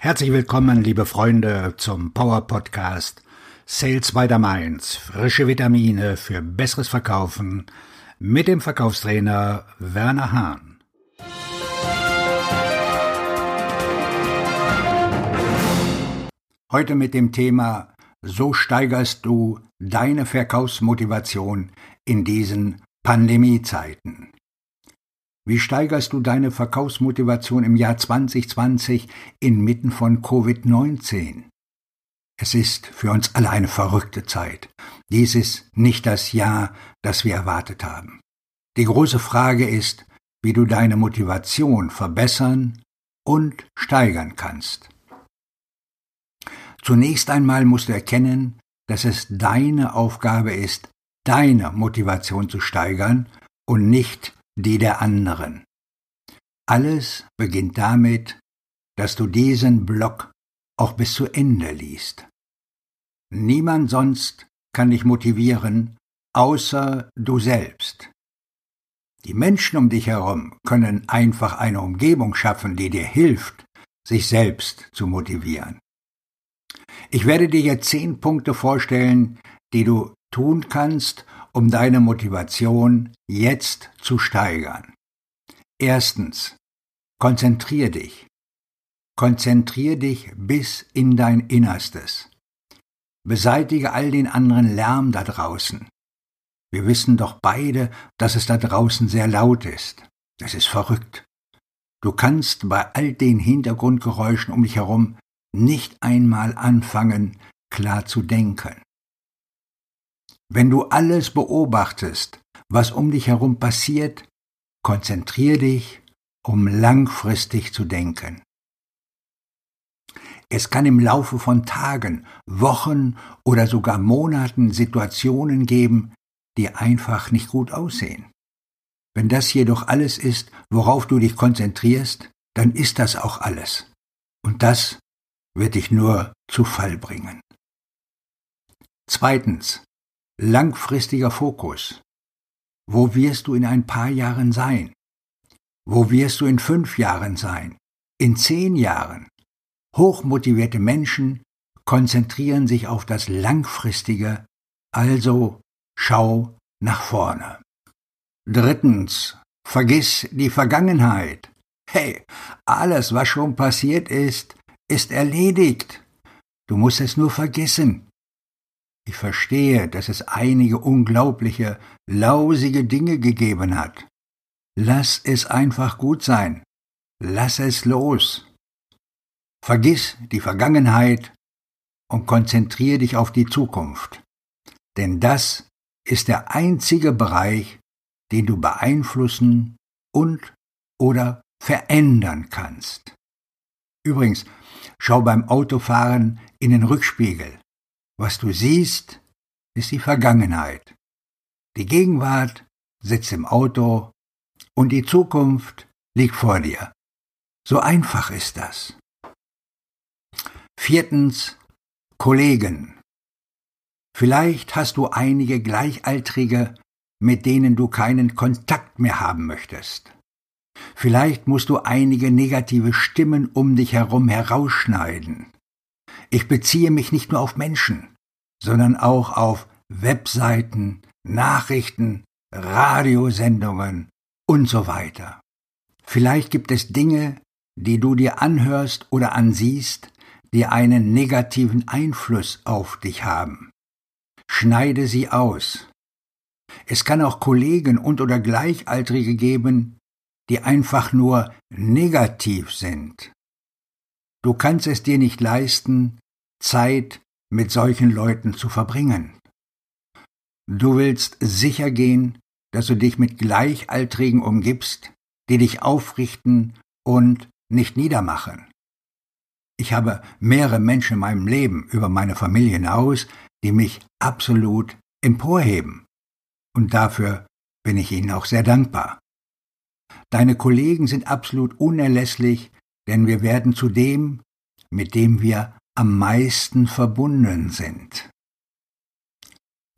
Herzlich willkommen, liebe Freunde, zum Power Podcast Sales by the Mainz. Frische Vitamine für besseres Verkaufen mit dem Verkaufstrainer Werner Hahn. Heute mit dem Thema So steigerst du deine Verkaufsmotivation in diesen Pandemiezeiten. Wie steigerst du deine Verkaufsmotivation im Jahr 2020 inmitten von Covid-19? Es ist für uns alle eine verrückte Zeit. Dies ist nicht das Jahr, das wir erwartet haben. Die große Frage ist, wie du deine Motivation verbessern und steigern kannst. Zunächst einmal musst du erkennen, dass es deine Aufgabe ist, deine Motivation zu steigern und nicht die der anderen. Alles beginnt damit, dass du diesen Block auch bis zu Ende liest. Niemand sonst kann dich motivieren, außer du selbst. Die Menschen um dich herum können einfach eine Umgebung schaffen, die dir hilft, sich selbst zu motivieren. Ich werde dir jetzt zehn Punkte vorstellen, die du tun kannst, um deine Motivation jetzt zu steigern. Erstens, konzentrier dich. Konzentrier dich bis in dein Innerstes. Beseitige all den anderen Lärm da draußen. Wir wissen doch beide, dass es da draußen sehr laut ist. Das ist verrückt. Du kannst bei all den Hintergrundgeräuschen um dich herum nicht einmal anfangen, klar zu denken. Wenn du alles beobachtest, was um dich herum passiert, konzentrier dich, um langfristig zu denken. Es kann im Laufe von Tagen, Wochen oder sogar Monaten Situationen geben, die einfach nicht gut aussehen. Wenn das jedoch alles ist, worauf du dich konzentrierst, dann ist das auch alles. Und das wird dich nur zu Fall bringen. Zweitens, Langfristiger Fokus. Wo wirst du in ein paar Jahren sein? Wo wirst du in fünf Jahren sein? In zehn Jahren? Hochmotivierte Menschen konzentrieren sich auf das Langfristige, also schau nach vorne. Drittens, vergiss die Vergangenheit. Hey, alles, was schon passiert ist, ist erledigt. Du musst es nur vergessen. Ich verstehe, dass es einige unglaubliche, lausige Dinge gegeben hat. Lass es einfach gut sein. Lass es los. Vergiss die Vergangenheit und konzentriere dich auf die Zukunft. Denn das ist der einzige Bereich, den du beeinflussen und oder verändern kannst. Übrigens, schau beim Autofahren in den Rückspiegel. Was du siehst, ist die Vergangenheit. Die Gegenwart sitzt im Auto und die Zukunft liegt vor dir. So einfach ist das. Viertens, Kollegen. Vielleicht hast du einige Gleichaltrige, mit denen du keinen Kontakt mehr haben möchtest. Vielleicht musst du einige negative Stimmen um dich herum herausschneiden. Ich beziehe mich nicht nur auf Menschen, sondern auch auf Webseiten, Nachrichten, Radiosendungen und so weiter. Vielleicht gibt es Dinge, die du dir anhörst oder ansiehst, die einen negativen Einfluss auf dich haben. Schneide sie aus. Es kann auch Kollegen und oder Gleichaltrige geben, die einfach nur negativ sind. Du kannst es dir nicht leisten, Zeit mit solchen Leuten zu verbringen. Du willst sicher gehen, dass du dich mit Gleichaltrigen umgibst, die dich aufrichten und nicht niedermachen. Ich habe mehrere Menschen in meinem Leben über meine Familie hinaus, die mich absolut emporheben. Und dafür bin ich ihnen auch sehr dankbar. Deine Kollegen sind absolut unerlässlich, denn wir werden zu dem, mit dem wir am meisten verbunden sind.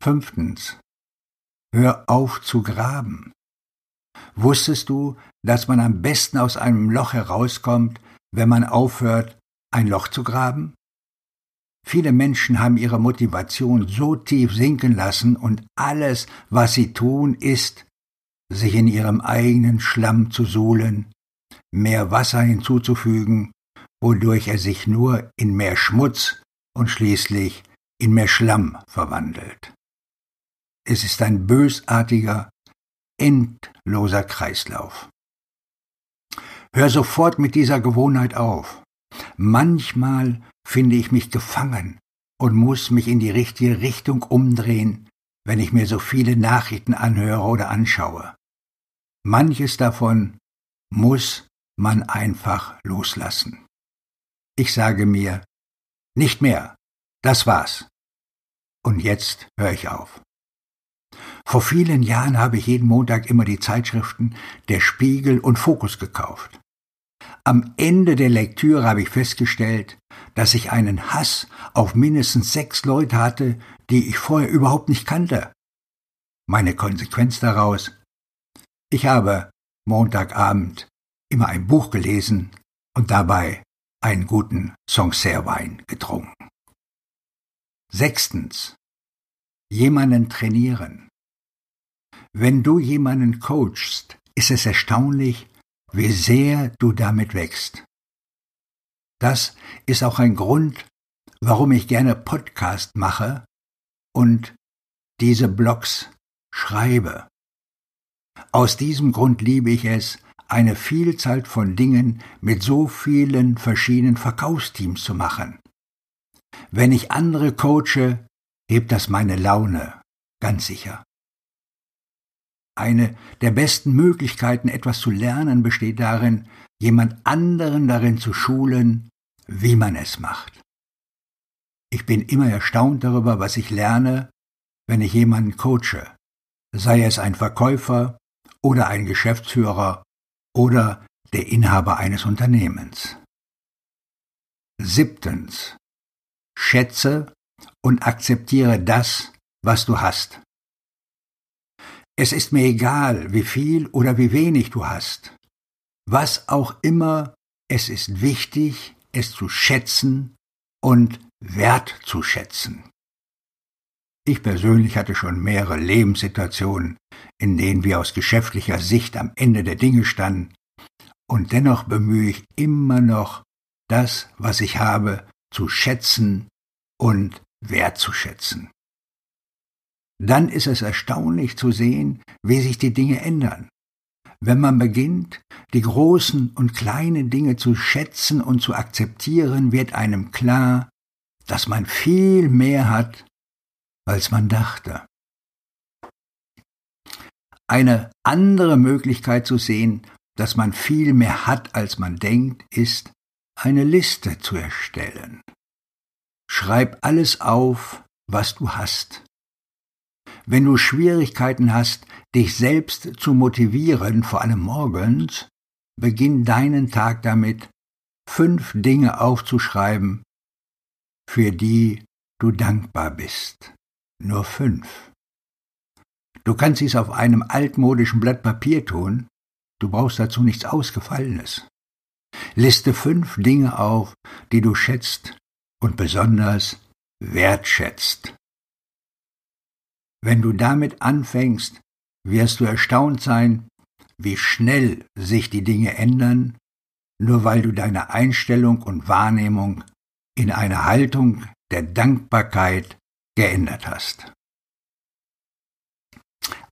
Fünftens. Hör auf zu graben. Wusstest du, dass man am besten aus einem Loch herauskommt, wenn man aufhört, ein Loch zu graben? Viele Menschen haben ihre Motivation so tief sinken lassen und alles, was sie tun, ist, sich in ihrem eigenen Schlamm zu suhlen, mehr Wasser hinzuzufügen, wodurch er sich nur in mehr Schmutz und schließlich in mehr Schlamm verwandelt. Es ist ein bösartiger, endloser Kreislauf. Hör sofort mit dieser Gewohnheit auf. Manchmal finde ich mich gefangen und muss mich in die richtige Richtung umdrehen, wenn ich mir so viele Nachrichten anhöre oder anschaue. Manches davon muss man einfach loslassen. Ich sage mir, nicht mehr, das war's. Und jetzt höre ich auf. Vor vielen Jahren habe ich jeden Montag immer die Zeitschriften Der Spiegel und Fokus gekauft. Am Ende der Lektüre habe ich festgestellt, dass ich einen Hass auf mindestens sechs Leute hatte, die ich vorher überhaupt nicht kannte. Meine Konsequenz daraus? Ich habe Montagabend immer ein Buch gelesen und dabei einen guten Sancerre-Wein getrunken. Sechstens. Jemanden trainieren. Wenn du jemanden coachst, ist es erstaunlich, wie sehr du damit wächst. Das ist auch ein Grund, warum ich gerne Podcast mache und diese Blogs schreibe. Aus diesem Grund liebe ich es, eine Vielzahl von Dingen mit so vielen verschiedenen Verkaufsteams zu machen. Wenn ich andere coache, hebt das meine Laune, ganz sicher. Eine der besten Möglichkeiten, etwas zu lernen, besteht darin, jemand anderen darin zu schulen, wie man es macht. Ich bin immer erstaunt darüber, was ich lerne, wenn ich jemanden coache, sei es ein Verkäufer oder ein Geschäftsführer oder der Inhaber eines Unternehmens. Siebtens. Schätze und akzeptiere das, was du hast. Es ist mir egal, wie viel oder wie wenig du hast. Was auch immer, es ist wichtig, es zu schätzen und wertzuschätzen. Ich persönlich hatte schon mehrere Lebenssituationen, in denen wir aus geschäftlicher Sicht am Ende der Dinge standen, und dennoch bemühe ich immer noch, das, was ich habe, zu schätzen und wertzuschätzen dann ist es erstaunlich zu sehen, wie sich die Dinge ändern. Wenn man beginnt, die großen und kleinen Dinge zu schätzen und zu akzeptieren, wird einem klar, dass man viel mehr hat, als man dachte. Eine andere Möglichkeit zu sehen, dass man viel mehr hat, als man denkt, ist, eine Liste zu erstellen. Schreib alles auf, was du hast. Wenn du Schwierigkeiten hast, dich selbst zu motivieren, vor allem morgens, beginn deinen Tag damit, fünf Dinge aufzuschreiben, für die du dankbar bist. Nur fünf. Du kannst dies auf einem altmodischen Blatt Papier tun, du brauchst dazu nichts Ausgefallenes. Liste fünf Dinge auf, die du schätzt und besonders wertschätzt. Wenn du damit anfängst, wirst du erstaunt sein, wie schnell sich die Dinge ändern, nur weil du deine Einstellung und Wahrnehmung in eine Haltung der Dankbarkeit geändert hast.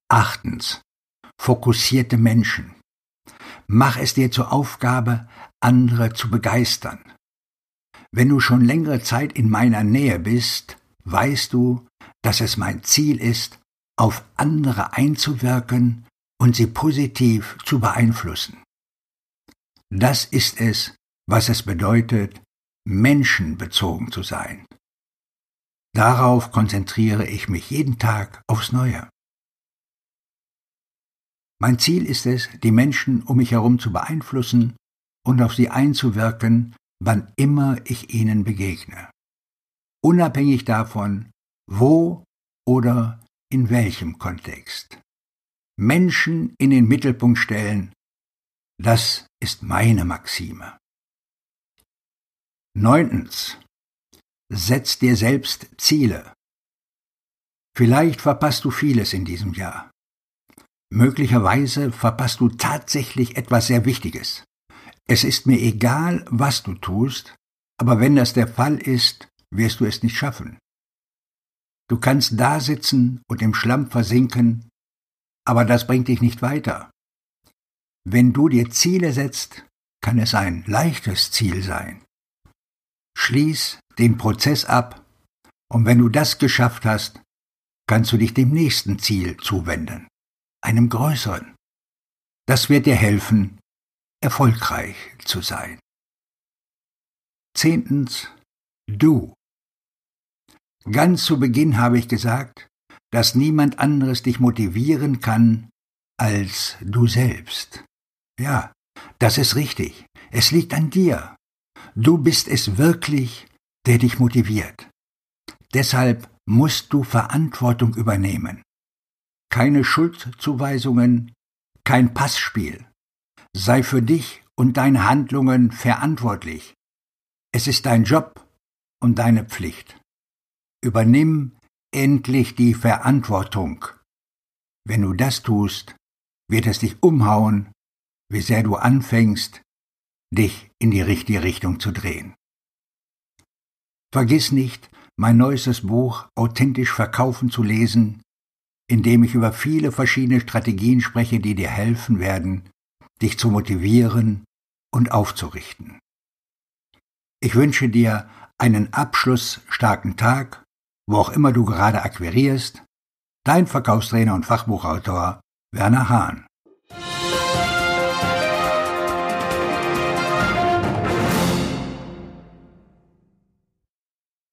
Achtens. Fokussierte Menschen. Mach es dir zur Aufgabe, andere zu begeistern. Wenn du schon längere Zeit in meiner Nähe bist, weißt du, dass es mein Ziel ist, auf andere einzuwirken und sie positiv zu beeinflussen. Das ist es, was es bedeutet, menschenbezogen zu sein. Darauf konzentriere ich mich jeden Tag aufs Neue. Mein Ziel ist es, die Menschen um mich herum zu beeinflussen und auf sie einzuwirken, wann immer ich ihnen begegne. Unabhängig davon, wo oder in welchem Kontext. Menschen in den Mittelpunkt stellen, das ist meine Maxime. Neuntens. Setz dir selbst Ziele. Vielleicht verpasst du vieles in diesem Jahr. Möglicherweise verpasst du tatsächlich etwas sehr Wichtiges. Es ist mir egal, was du tust, aber wenn das der Fall ist, wirst du es nicht schaffen. Du kannst da sitzen und im Schlamm versinken, aber das bringt dich nicht weiter. Wenn du dir Ziele setzt, kann es ein leichtes Ziel sein. Schließ den Prozess ab, und wenn du das geschafft hast, kannst du dich dem nächsten Ziel zuwenden einem größeren. Das wird dir helfen, erfolgreich zu sein. Zehntens, du. Ganz zu Beginn habe ich gesagt, dass niemand anderes dich motivieren kann als du selbst. Ja, das ist richtig. Es liegt an dir. Du bist es wirklich, der dich motiviert. Deshalb musst du Verantwortung übernehmen keine Schuldzuweisungen, kein Passspiel. Sei für dich und deine Handlungen verantwortlich. Es ist dein Job und deine Pflicht. Übernimm endlich die Verantwortung. Wenn du das tust, wird es dich umhauen, wie sehr du anfängst, dich in die richtige Richtung zu drehen. Vergiss nicht, mein neuestes Buch authentisch verkaufen zu lesen indem ich über viele verschiedene Strategien spreche, die dir helfen werden, dich zu motivieren und aufzurichten. Ich wünsche dir einen abschlussstarken Tag, wo auch immer du gerade akquirierst. Dein Verkaufstrainer und Fachbuchautor Werner Hahn.